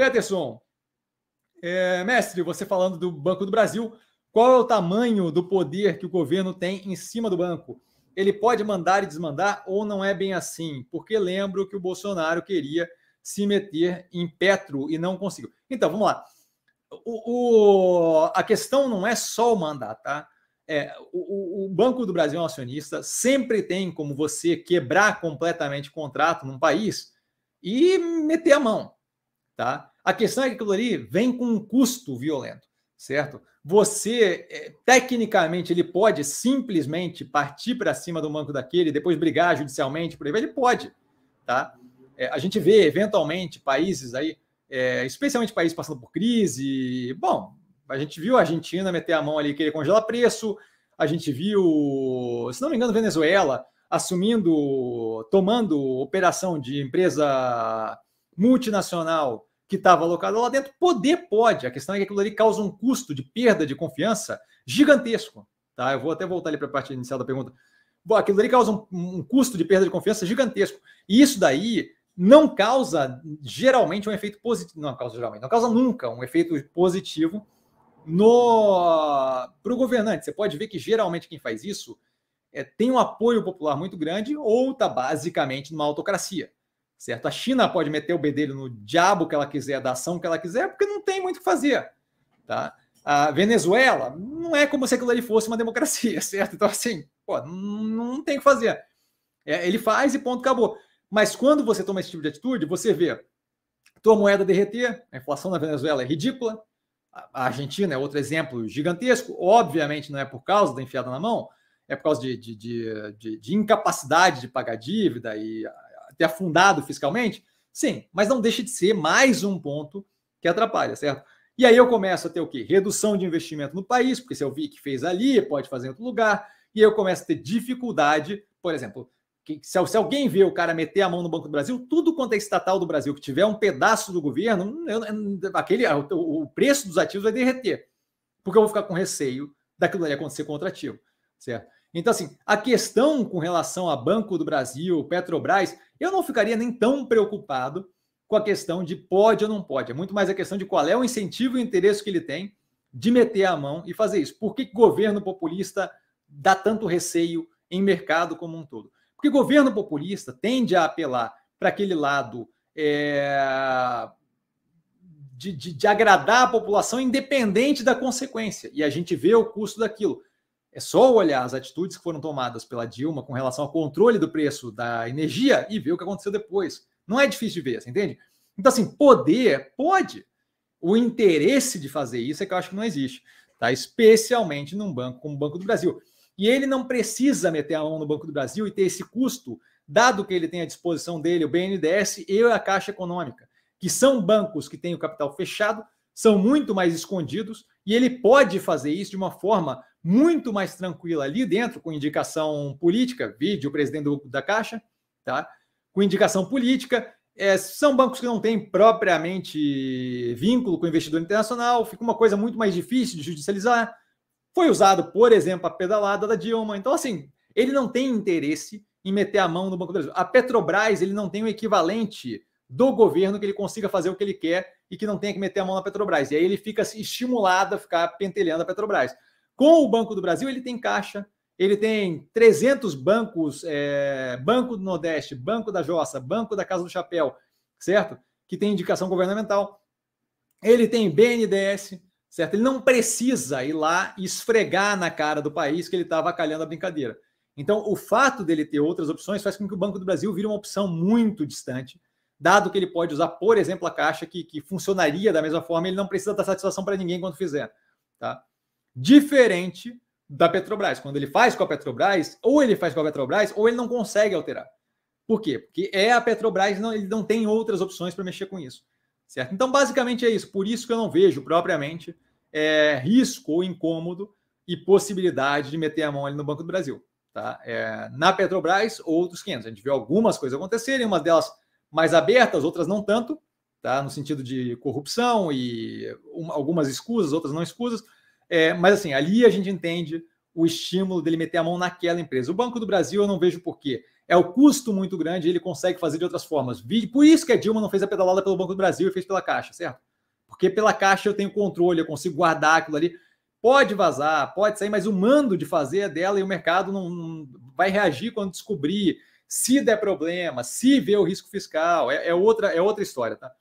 Peterson, é, mestre, você falando do Banco do Brasil, qual é o tamanho do poder que o governo tem em cima do banco? Ele pode mandar e desmandar ou não é bem assim? Porque lembro que o Bolsonaro queria se meter em Petro e não conseguiu. Então, vamos lá. O, o, a questão não é só o mandato, tá? É, o, o, Banco do Brasil é um acionista, sempre tem como você quebrar completamente o contrato num país e meter a mão, tá? A questão é que aquilo ali vem com um custo violento, certo? Você, é, tecnicamente, ele pode simplesmente partir para cima do banco daquele, depois brigar judicialmente por aí, ele pode, tá? É, a gente vê, eventualmente, países aí, é, especialmente países passando por crise. Bom, a gente viu a Argentina meter a mão ali, querer congelar preço. A gente viu, se não me engano, Venezuela assumindo, tomando operação de empresa multinacional que estava alocada lá dentro. Poder pode. A questão é que aquilo ali causa um custo de perda de confiança gigantesco. Tá? Eu vou até voltar ali para a parte inicial da pergunta. Bom, aquilo ali causa um, um, custo de perda de confiança gigantesco. E isso daí não causa geralmente um efeito positivo, não causa geralmente, não causa nunca um efeito positivo no para o governante. Você pode ver que geralmente quem faz isso é, tem um apoio popular muito grande ou está basicamente numa autocracia, certo? A China pode meter o bedelho no diabo que ela quiser, da ação que ela quiser, porque não tem muito o que fazer, tá? A Venezuela não é como se aquilo ali fosse uma democracia, certo? Então, assim, pô, não, tem o que fazer. É, ele faz e ponto, acabou. Mas quando você toma esse tipo de atitude, você vê tua moeda derreter, a inflação na Venezuela é ridícula, a Argentina é outro exemplo gigantesco, obviamente não é por causa da enfiada na mão, é por causa de, de, de, de, de incapacidade de pagar dívida e ter afundado fiscalmente, sim, mas não deixa de ser mais um ponto que atrapalha, certo? E aí eu começo a ter o quê? Redução de investimento no país, porque se eu vi que fez ali, pode fazer em outro lugar, e aí eu começo a ter dificuldade, por exemplo, que se, se, alguém vê o cara meter a mão no Banco do Brasil, tudo quanto é estatal do Brasil que tiver um pedaço do governo, eu, aquele, o, o, preço dos ativos vai derreter. Porque eu vou ficar com receio daquilo ali acontecer com outro ativo. Certo? Então, assim, a questão com relação a Banco do Brasil, Petrobras, eu não ficaria nem tão preocupado com a questão de pode ou não pode. É muito mais a questão de qual é o incentivo e o interesse que ele tem de meter a mão e fazer isso. Por que governo populista dá tanto receio em mercado como um todo? Porque governo populista tende a apelar para aquele lado é, de, de, de, agradar a população independente da consequência. E a gente vê o custo daquilo. É só olhar as atitudes que foram tomadas pela Dilma com relação ao controle do preço da energia e ver o que aconteceu depois. Não é difícil de ver, você entende? Então, assim, poder, pode. O interesse de fazer isso é que eu acho que não existe, tá? Especialmente num banco como o Banco do Brasil. E ele não precisa meter a mão no Banco do Brasil e ter esse custo, dado que ele tem à disposição dele o BNDES e a Caixa Econômica, que são bancos que têm o capital fechado, são muito mais escondidos, e ele pode fazer isso de uma forma muito mais tranquila ali dentro, com indicação política, vídeo presidente do, da Caixa, tá? com indicação política. É, são bancos que não têm propriamente vínculo com o investidor internacional, fica uma coisa muito mais difícil de judicializar. Foi usado, por exemplo, a pedalada da Dilma. Então, assim, ele não tem interesse em meter a mão no Banco do Brasil. A Petrobras, ele não tem o equivalente do governo que ele consiga fazer o que ele quer e que não tenha que meter a mão na Petrobras. E aí ele fica estimulado a ficar pentelhando a Petrobras. Com o Banco do Brasil, ele tem caixa, ele tem 300 bancos, é, Banco do Nordeste, Banco da Jossa, Banco da Casa do Chapéu, certo? Que tem indicação governamental. Ele tem BNDES, certo? Ele não precisa ir lá e esfregar na cara do país que ele está avacalhando a brincadeira. Então, o fato dele ter outras opções faz com que o Banco do Brasil vire uma opção muito distante, dado que ele pode usar, por exemplo, a Caixa, que, que funcionaria da mesma forma, ele não precisa dar satisfação para ninguém quando fizer. Tá? Diferente da Petrobras. Quando ele faz com a Petrobras, ou ele faz com a Petrobras, ou ele não consegue alterar. Por quê? Porque é a Petrobras, não, ele não tem outras opções para mexer com isso. Certo? Então, basicamente é isso. Por isso que eu não vejo propriamente é, risco ou incômodo e possibilidade de meter a mão ali no Banco do Brasil. Tá? É, na Petrobras, outros 500. A gente vê algumas coisas acontecerem, umas delas mais abertas, outras não tanto, tá? no sentido de corrupção e um, algumas escusas, outras não escusas. É, mas assim, ali a gente entende o estímulo dele meter a mão naquela empresa. O Banco do Brasil eu não vejo por quê. é o custo muito grande, ele consegue fazer de outras formas. Por isso que a Dilma não fez a pedalada pelo Banco do Brasil e fez pela Caixa, certo? Porque pela Caixa eu tenho controle, eu consigo guardar aquilo ali. Pode vazar, pode sair, mas o mando de fazer é dela e o mercado não, não vai reagir quando descobrir se der problema, se vê o risco fiscal, é, é outra, é outra história, tá?